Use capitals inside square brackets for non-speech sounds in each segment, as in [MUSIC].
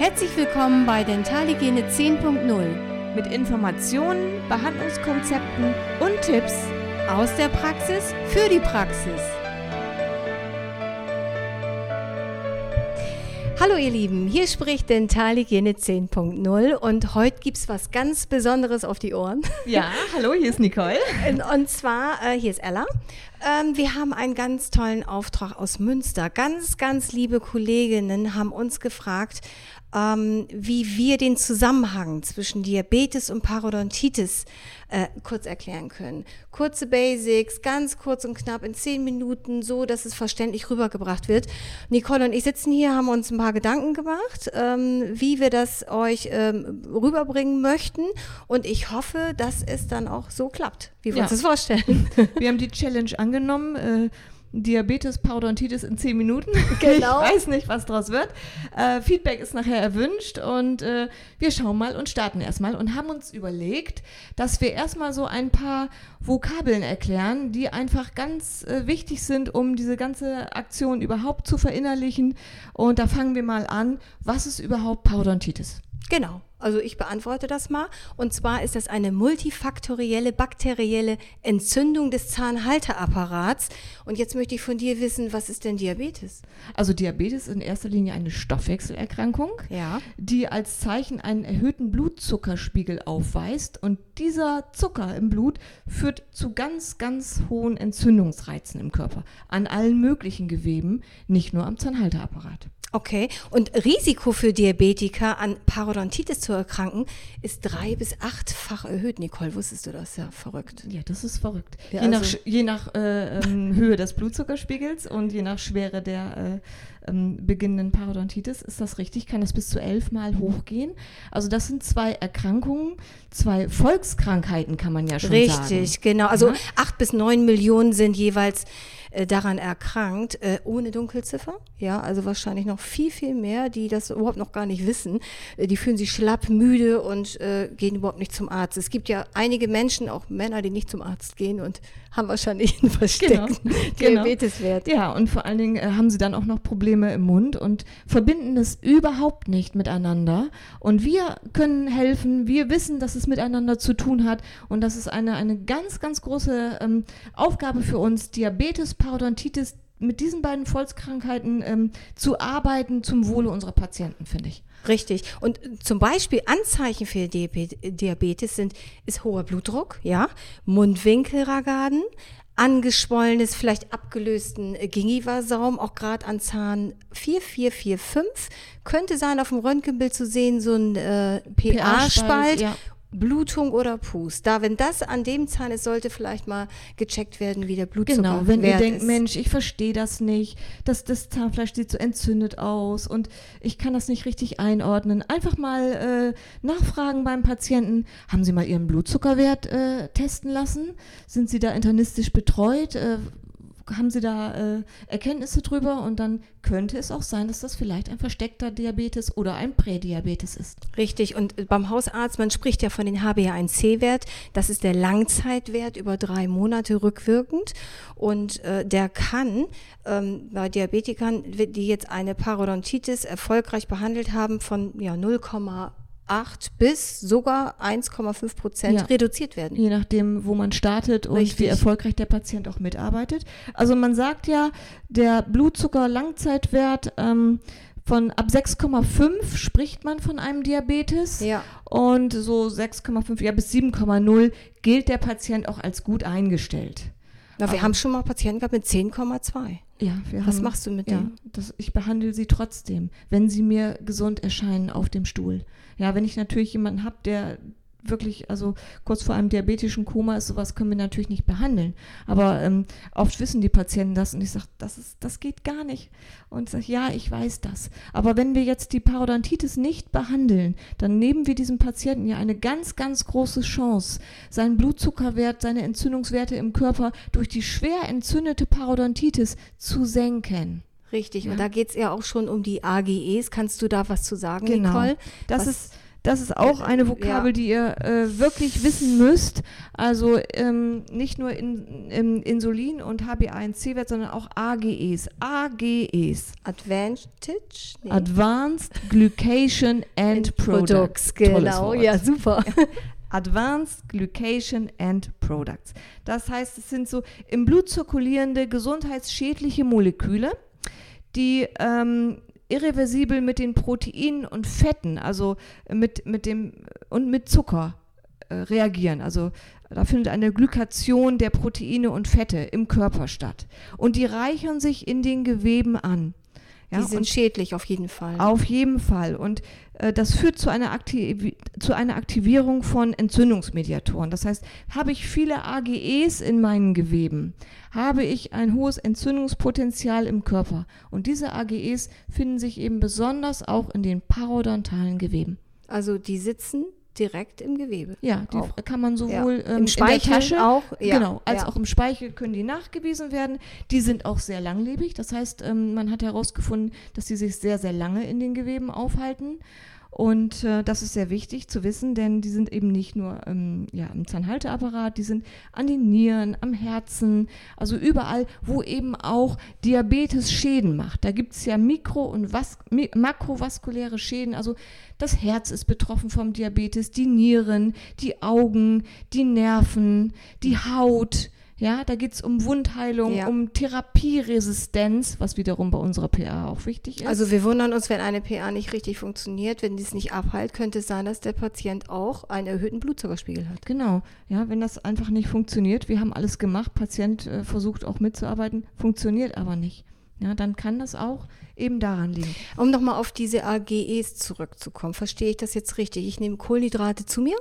Herzlich willkommen bei Dentalhygiene 10.0 mit Informationen, Behandlungskonzepten und Tipps aus der Praxis für die Praxis. Hallo ihr Lieben, hier spricht Dentalhygiene 10.0 und heute gibt es was ganz Besonderes auf die Ohren. Ja, hallo, hier ist Nicole. [LAUGHS] Und, zwar, äh, hier ist Ella. Ähm, wir haben einen ganz tollen Auftrag aus Münster. Ganz, ganz liebe Kolleginnen haben uns gefragt, ähm, wie wir den Zusammenhang zwischen Diabetes und Parodontitis äh, kurz erklären können. Kurze Basics, ganz kurz und knapp in zehn Minuten, so dass es verständlich rübergebracht wird. Nicole und ich sitzen hier, haben uns ein paar Gedanken gemacht, ähm, wie wir das euch ähm, rüberbringen möchten. Und ich hoffe, dass es dann auch so klappt, wie wir ja. uns das vorstellen. Wir haben die Challenge angenommen. Äh, Diabetes, Parodontitis in 10 Minuten. [LAUGHS] Genau. Ich weiß nicht, was draus wird. Äh, Feedback ist nachher erwünscht und äh, wir schauen mal und starten erstmal und haben uns überlegt, dass wir erstmal so ein paar Vokabeln erklären, die einfach ganz äh, wichtig sind, um diese ganze Aktion überhaupt zu verinnerlichen. Und da fangen wir mal an. Was ist überhaupt Parodontitis? Genau. Also ich beantworte das mal. Und zwar ist das eine multifaktorielle bakterielle Entzündung des Zahnhalteapparats. Und jetzt möchte ich von dir wissen, was ist denn Diabetes? Also Diabetes ist in erster Linie eine Stoffwechselerkrankung, ja. die als Zeichen einen erhöhten Blutzuckerspiegel aufweist. Und dieser Zucker im Blut führt zu ganz, ganz hohen Entzündungsreizen im Körper. An allen möglichen Geweben, nicht nur am Zahnhalteapparat. Okay, und Risiko für Diabetiker an Parodontitis zu erkranken ist drei- bis achtfach erhöht. Nicole, wusstest du das? Ja, verrückt. Ja, das ist verrückt. Ja, je, also nach, je nach äh, ähm, Höhe des Blutzuckerspiegels und je nach Schwere der äh, ähm, beginnenden Parodontitis ist das richtig, kann das bis zu elfmal hochgehen. Also das sind zwei Erkrankungen, zwei Volkskrankheiten kann man ja schon richtig, sagen. Richtig, genau. Also ja? acht bis neun Millionen sind jeweils äh, daran erkrankt, äh, ohne Dunkelziffer. Ja, also wahrscheinlich noch viel, viel mehr, die das überhaupt noch gar nicht wissen. Äh, die fühlen sich schlapp, müde und gehen überhaupt nicht zum Arzt. Es gibt ja einige Menschen, auch Männer, die nicht zum Arzt gehen und haben wahrscheinlich [LAUGHS] einen versteckten genau, genau. Diabeteswert. Ja, und vor allen Dingen haben sie dann auch noch Probleme im Mund und verbinden es überhaupt nicht miteinander. Und wir können helfen, wir wissen, dass es miteinander zu tun hat und das ist eine, eine ganz, ganz große ähm, Aufgabe für uns, Diabetes, Parodontitis, mit diesen beiden Volkskrankheiten ähm, zu arbeiten zum Wohle unserer Patienten, finde ich. Richtig. Und zum Beispiel Anzeichen für Diabetes sind, ist hoher Blutdruck, ja, Mundwinkelragaden, angeschwollenes, vielleicht abgelösten Gingivasaum, auch gerade an Zahn 4445. Könnte sein, auf dem Röntgenbild zu sehen, so ein äh, pH-Spalt. Ja. Blutung oder Pust. Da, wenn das an dem Zahn ist, sollte vielleicht mal gecheckt werden, wie der Blutzucker Genau, wenn ihr denkt, ist. Mensch, ich verstehe das nicht, das, das Zahnfleisch sieht so entzündet aus und ich kann das nicht richtig einordnen. Einfach mal äh, nachfragen beim Patienten, haben Sie mal Ihren Blutzuckerwert äh, testen lassen? Sind Sie da internistisch betreut? Äh, haben Sie da äh, Erkenntnisse drüber? Und dann könnte es auch sein, dass das vielleicht ein versteckter Diabetes oder ein Prädiabetes ist. Richtig, und beim Hausarzt, man spricht ja von den HbA1c-Wert, das ist der Langzeitwert über drei Monate rückwirkend. Und äh, der kann ähm, bei Diabetikern, die jetzt eine Parodontitis erfolgreich behandelt haben, von ja, 0,8 8 bis sogar 1,5 Prozent ja. reduziert werden. Je nachdem, wo man startet und Richtig. wie erfolgreich der Patient auch mitarbeitet. Also man sagt ja, der Blutzucker-Langzeitwert ähm, von ab 6,5 spricht man von einem Diabetes. Ja. Und so 6,5 ja, bis 7,0 gilt der Patient auch als gut eingestellt. Na, wir Aber haben schon mal Patienten gehabt mit 10,2. Ja, Was haben, machst du mit ja, dem? Das, ich behandle sie trotzdem, wenn sie mir gesund erscheinen auf dem Stuhl. Ja, wenn ich natürlich jemanden habe, der wirklich, also kurz vor einem diabetischen Koma ist, sowas können wir natürlich nicht behandeln. Aber ähm, oft wissen die Patienten das und ich sage, das, ist, das geht gar nicht. Und sage, ja, ich weiß das. Aber wenn wir jetzt die Parodontitis nicht behandeln, dann nehmen wir diesem Patienten ja eine ganz, ganz große Chance, seinen Blutzuckerwert, seine Entzündungswerte im Körper durch die schwer entzündete Parodontitis zu senken. Richtig, ja. und da geht es ja auch schon um die AGEs. Kannst du da was zu sagen, genau. Nicole? Das was? ist Das ist auch eine Vokabel, Ja. die ihr äh, wirklich wissen müsst. Also ähm, nicht nur in, in Insulin und HbA1c-Wert, sondern auch AGEs. AGEs. Advantage? Nee. Advanced Glycation [LAUGHS] and Products. Tolles genau. Ja, super. [LAUGHS] Advanced Glycation and Products. Das heißt, es sind so im Blut zirkulierende gesundheitsschädliche Moleküle, die ähm, irreversibel mit den Proteinen und Fetten, also mit, mit dem und mit Zucker äh, reagieren. Also da findet eine Glykation der Proteine und Fette im Körper statt. Und die reichern sich in den Geweben an. Ja, Die sind schädlich auf jeden Fall. auf jeden Fall. Und äh, das führt zu einer, Aktiv zu einer Aktivierung von Entzündungsmediatoren. Das heißt, habe ich viele AGEs in meinen Geweben, habe ich ein hohes Entzündungspotenzial im Körper. Und diese AGEs finden sich eben besonders auch in den parodontalen Geweben. Also die sitzen direkt im Gewebe. Ja, die Auch. kann man Ja. sowohl ähm, Im Speichel Tasche auch. Ja. genau, als ja. auch im Speichel können die nachgewiesen werden. Die sind auch sehr langlebig. Das heißt, ähm, man hat herausgefunden, dass sie sich sehr, sehr lange in den Geweben aufhalten. Und äh, das ist sehr wichtig zu wissen, denn die sind eben nicht nur ähm, ja, im Zahnhalteapparat, die sind an den Nieren, am Herzen, also überall, wo eben auch Diabetes Schäden macht. Da gibt es ja mikro- und vas makrovaskuläre Schäden. Also das Herz ist betroffen vom Diabetes, die Nieren, die Augen, die Nerven, die Haut. Ja, da geht es um Wundheilung, Ja. um Therapieresistenz, was wiederum bei unserer PA auch wichtig ist. Also wir wundern uns, wenn eine PA nicht richtig funktioniert, wenn dies nicht abheilt, könnte es sein, dass der Patient auch einen erhöhten Blutzuckerspiegel hat. Genau, ja, wenn das einfach nicht funktioniert, wir haben alles gemacht, Patient äh, versucht auch mitzuarbeiten, funktioniert aber nicht. Ja, dann kann das auch eben daran liegen. Um nochmal auf diese AGEs zurückzukommen, verstehe ich das jetzt richtig? Ich nehme Kohlenhydrate zu mir.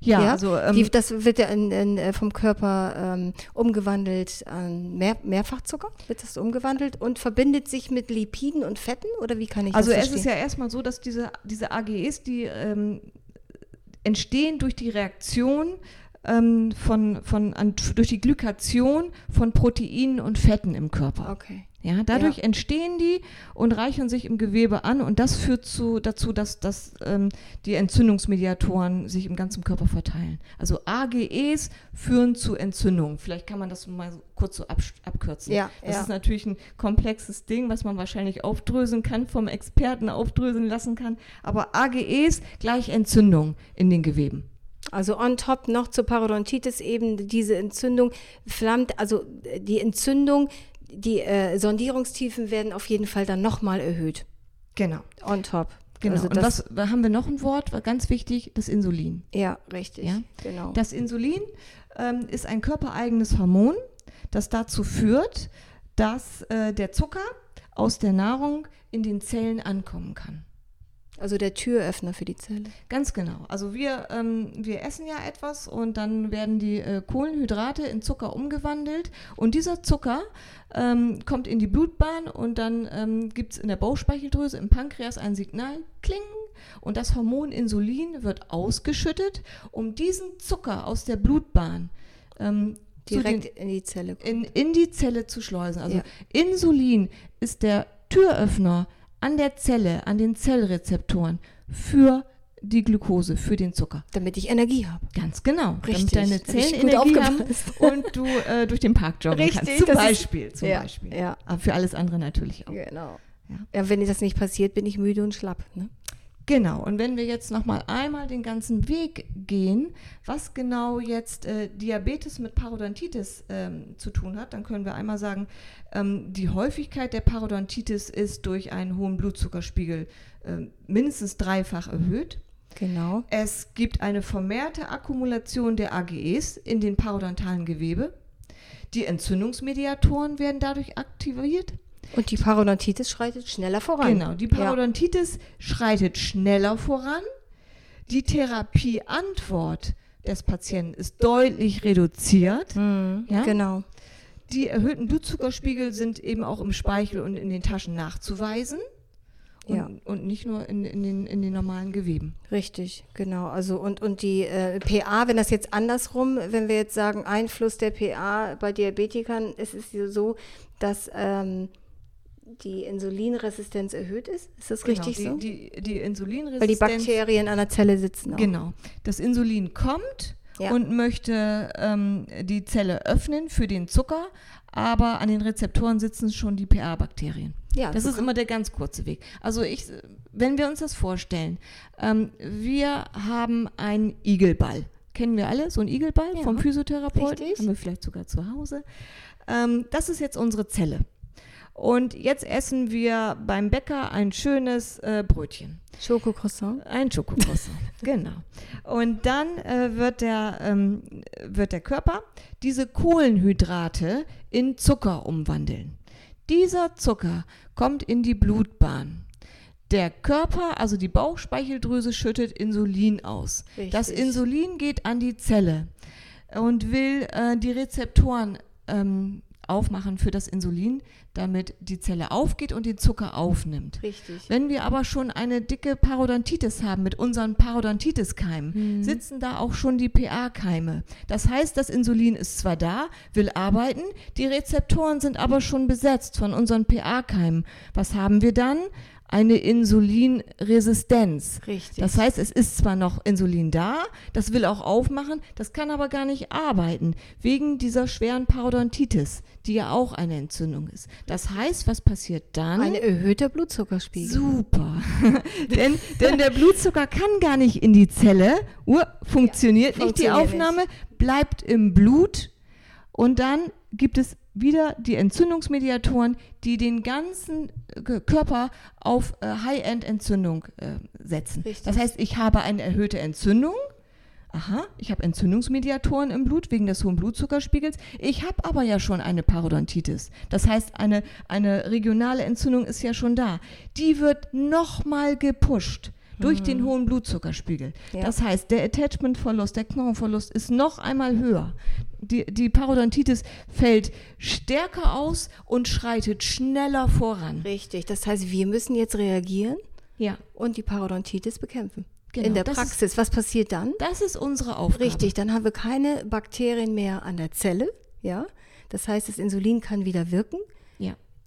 Ja, Ja, also ähm, Die, das wird ja in, in, äh, vom Körper ähm, umgewandelt an Mehr, Mehrfachzucker, wird das umgewandelt und verbindet sich mit Lipiden und Fetten oder wie kann ich also das es verstehen? ist ja erstmal so, dass diese, diese AGEs, die ähm, entstehen durch die Reaktion ähm, von, von, an, durch die Glykation von Proteinen und Fetten im Körper. Okay. Ja, dadurch entstehen die und reichern sich im Gewebe an und das führt zu, dazu, dass, dass ähm, die Entzündungsmediatoren sich im ganzen Körper verteilen. Also AGEs führen zu Entzündungen. Vielleicht kann man das mal so kurz so absch- abkürzen. Ja, das ja. ist natürlich ein komplexes Ding, was man wahrscheinlich aufdröseln kann, vom Experten aufdröseln lassen kann. Aber AGEs gleich Entzündung in den Geweben. Also on top noch zur Parodontitis eben diese Entzündung flammt, also die Entzündung, die äh, Sondierungstiefen werden auf jeden Fall dann nochmal erhöht. Genau. On top. Genau. Also und das, was da haben wir noch ein Wort, war ganz wichtig, das Insulin. ja, richtig. Ja? Genau. Das Insulin ähm, ist ein körpereigenes Hormon, das dazu führt, dass äh, der Zucker aus der Nahrung in den Zellen ankommen kann. Also der Türöffner für die Zelle. Ganz genau. Also wir, ähm, wir essen ja etwas und dann werden die äh, Kohlenhydrate in Zucker umgewandelt und dieser Zucker ähm, kommt in die Blutbahn und dann ähm, gibt es in der Bauchspeicheldrüse, im Pankreas ein Signal, kling, und das Hormon Insulin wird ausgeschüttet, um diesen Zucker aus der Blutbahn ähm, zu den, Direkt in die Zelle. in, in die Zelle zu schleusen. Also Ja. Insulin ist der Türöffner an der Zelle, an den Zellrezeptoren für die Glucose, für den Zucker. Damit ich Energie habe. Ganz genau. Richtig. Damit deine Zellen Energie haben und du äh, durch den Park joggen Richtig, kannst. Zum das ist- Beispiel. Zum ja, Beispiel. ja. Aber für alles andere natürlich auch. Genau. Ja. Ja. wenn das nicht passiert, bin ich müde und schlapp. Ne? Genau, und wenn wir jetzt nochmal einmal den ganzen Weg gehen, was genau jetzt äh, Diabetes mit Parodontitis ähm, zu tun hat, dann können wir einmal sagen, ähm, die Häufigkeit der Parodontitis ist durch einen hohen Blutzuckerspiegel äh, mindestens dreifach erhöht. Genau. Es gibt eine vermehrte Akkumulation der AGEs in den parodontalen Gewebe. Die Entzündungsmediatoren werden dadurch aktiviert. Und die Parodontitis schreitet schneller voran. Genau, die Parodontitis schreitet schneller voran. Die Therapieantwort des Patienten ist deutlich reduziert. Ja. Mhm. Ja? Genau. Die erhöhten Blutzuckerspiegel sind eben auch im Speichel und in den Taschen nachzuweisen. Und, Ja. und nicht nur in, in, den, in den normalen Geweben. Richtig, genau. Also und, und die äh, PA, wenn das jetzt andersrum, wenn wir jetzt sagen, Einfluss der PA bei Diabetikern, es ist ja so, dass ähm, die Insulinresistenz erhöht ist. Ist das Genau, richtig die, so? Die, die Insulinresistenz. Weil die Bakterien an der Zelle sitzen. Auch. Genau. Das Insulin kommt Ja. und möchte ähm, die Zelle öffnen für den Zucker, aber an den Rezeptoren sitzen schon die PA-Bakterien. Ja, das so ist immer der ganz kurze Weg. Also ich, wenn wir uns das vorstellen, ähm, wir haben einen Igelball. Kennen wir alle, so einen Igelball Ja, vom Physiotherapeuten? Haben wir vielleicht sogar zu Hause. Ähm, das ist jetzt unsere Zelle. Und jetzt essen wir beim Bäcker ein schönes äh, Brötchen. Schokocroissant. Ein Schokocroissant, [LAUGHS] genau. Und dann äh, wird, der, ähm, wird der Körper diese Kohlenhydrate in Zucker umwandeln. Dieser Zucker kommt in die Blutbahn. Der Körper, also die Bauchspeicheldrüse, schüttet Insulin aus. Das Richtig. Insulin geht an die Zelle und will äh, die Rezeptoren ähm, aufmachen für das Insulin, damit die Zelle aufgeht und den Zucker aufnimmt. Richtig. Wenn wir aber schon eine dicke Parodontitis haben mit unseren Parodontitis-Keimen, sitzen da auch schon die PA-Keime. Das heißt, das Insulin ist zwar da, will arbeiten, die Rezeptoren sind aber schon besetzt von unseren PA-Keimen. Was haben wir dann? Eine Insulinresistenz. Richtig. Das heißt, es ist zwar noch Insulin da, das will auch aufmachen, das kann aber gar nicht arbeiten, wegen dieser schweren Parodontitis, die ja auch eine Entzündung ist. Das heißt, was passiert dann? Ein erhöhter Blutzuckerspiegel. Super. [LAUGHS] denn, denn der Blutzucker kann gar nicht in die Zelle. Uh, funktioniert nicht. Die Aufnahme bleibt im Blut. Und dann gibt es wieder die Entzündungsmediatoren, die den ganzen äh, Körper auf äh, High-End-Entzündung äh, setzen. Richtig. Das heißt, ich habe eine erhöhte Entzündung. Aha, ich habe Entzündungsmediatoren im Blut wegen des hohen Blutzuckerspiegels. Ich habe aber ja schon eine Parodontitis. Das heißt, eine, eine regionale Entzündung ist ja schon da. Die wird nochmal gepusht durch den hohen Blutzuckerspiegel. Mhm. Ja. Das heißt, der Attachmentverlust, der Knochenverlust ist noch einmal höher. Die, die Parodontitis fällt stärker aus und schreitet schneller voran. Richtig. Das heißt, wir müssen jetzt reagieren Ja, und die Parodontitis bekämpfen. Genau, In der das ist- Praxis. Was passiert dann? das ist unsere Aufgabe. Richtig, dann haben wir keine Bakterien mehr an der Zelle. Ja, das heißt, das Insulin kann wieder wirken.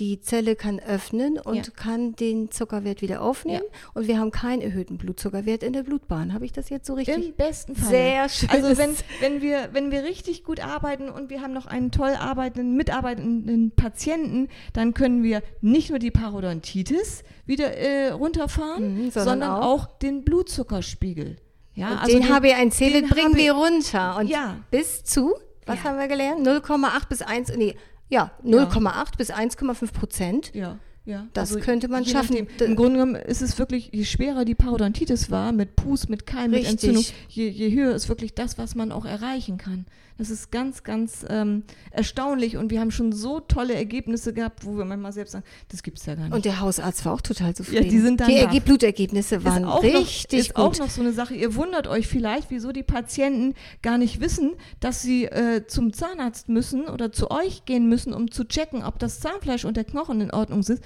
Ja. Die Zelle kann öffnen und Ja. kann den Zuckerwert wieder aufnehmen. Und wir haben keinen erhöhten Blutzuckerwert in der Blutbahn. Habe ich das jetzt so richtig? Im besten Fall. Sehr schön. Also wenn, wenn, wir, wenn wir richtig gut arbeiten und wir haben noch einen toll arbeitenden, mitarbeitenden Patienten, dann können wir nicht nur die Parodontitis wieder äh, runterfahren, Mhm, sondern sondern, auch- auch, den Blutzuckerspiegel. Ja, also den HbA1c-Wert den bringen HB wir runter. Und Ja. bis zu, was Ja. haben wir gelernt? 0,8 bis 1, nee, ja, 0,8 bis 1,5 Prozent. Ja, ja. Das könnte man schaffen. nachdem. Im Grunde genommen ist es wirklich, je schwerer die Parodontitis war, mit Pus, mit Keim, mit Richtig. Entzündung, je, je höher ist wirklich das, was man auch erreichen kann. Das ist ganz, ganz ähm, erstaunlich und wir haben schon so tolle Ergebnisse gehabt, wo wir manchmal selbst sagen, das gibt es ja gar nicht. Und der Hausarzt war auch total zufrieden. die sind Die danach. Erge Blutergebnisse waren ist auch richtig noch, ist gut. auch noch so eine Sache. Ihr wundert euch vielleicht, wieso die Patienten gar nicht wissen, dass sie äh, zum Zahnarzt müssen oder zu euch gehen müssen, um zu checken, ob das Zahnfleisch und der Knochen in Ordnung sind.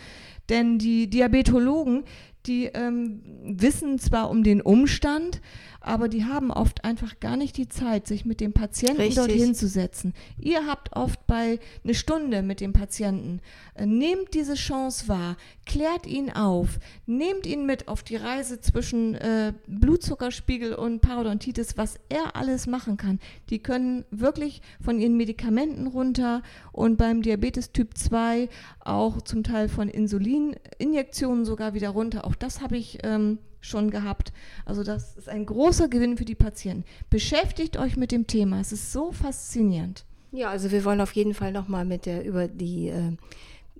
Denn die Diabetologen, die ähm, wissen zwar um den Umstand, aber die haben oft einfach gar nicht die Zeit, sich mit dem Patienten Richtig. dort hinzusetzen. Ihr habt oft bei eine Stunde mit dem Patienten, äh, nehmt diese Chance wahr, klärt ihn auf, nehmt ihn mit auf die Reise zwischen äh, Blutzuckerspiegel und Parodontitis, was er alles machen kann. Die können wirklich von ihren Medikamenten runter und beim Diabetes Typ 2 auch zum Teil von Insulininjektionen sogar wieder runter. Auch das habe ich ähm, schon gehabt. Also das ist ein großer Gewinn für die Patienten. Beschäftigt euch mit dem Thema. Es ist so faszinierend. Ja, also wir wollen auf jeden Fall nochmal mit der über die äh,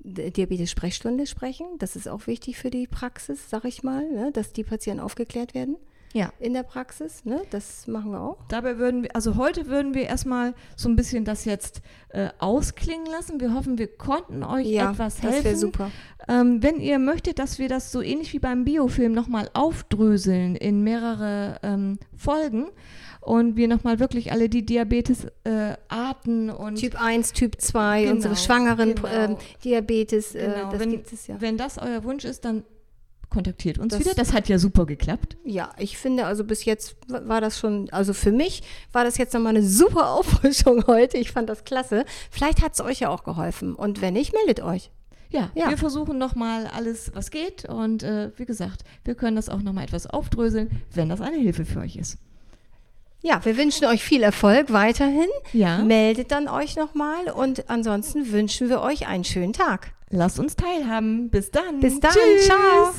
Diabetes-Sprechstunde sprechen. Das ist auch wichtig für die Praxis, sag ich mal, ne? dass die Patienten aufgeklärt werden Ja. in der Praxis. Ne? Das machen wir auch. Dabei würden wir, also heute würden wir erstmal so ein bisschen das jetzt äh, ausklingen lassen. Wir hoffen, wir konnten euch Ja, etwas das helfen. wäre super. Ähm, wenn ihr möchtet, dass wir das so ähnlich wie beim Biofilm nochmal aufdröseln in mehrere ähm, Folgen und wir nochmal wirklich alle die Diabetes-Arten und Typ 1, Typ 2, Genau, unsere schwangeren genau. ähm, Diabetes, äh, Genau, das wenn, gibt es ja. wenn das euer Wunsch ist, dann kontaktiert uns Das- wieder. Das hat ja super geklappt. Ja, ich finde, also bis jetzt wa- war das schon, also für mich war das jetzt nochmal eine super [LAUGHS] Auffrischung heute. Ich fand das klasse. Vielleicht hat es euch ja auch geholfen. Und wenn nicht, meldet euch. ja, Ja. wir versuchen nochmal alles, was geht. Und äh, wie gesagt, wir können das auch nochmal etwas aufdröseln, wenn das eine Hilfe für euch ist. Ja, wir wünschen euch viel Erfolg weiterhin. Ja. Meldet dann euch nochmal und ansonsten wünschen wir euch einen schönen Tag. Lasst uns teilhaben. Bis dann. Bis dann. Tschüss. Ciao.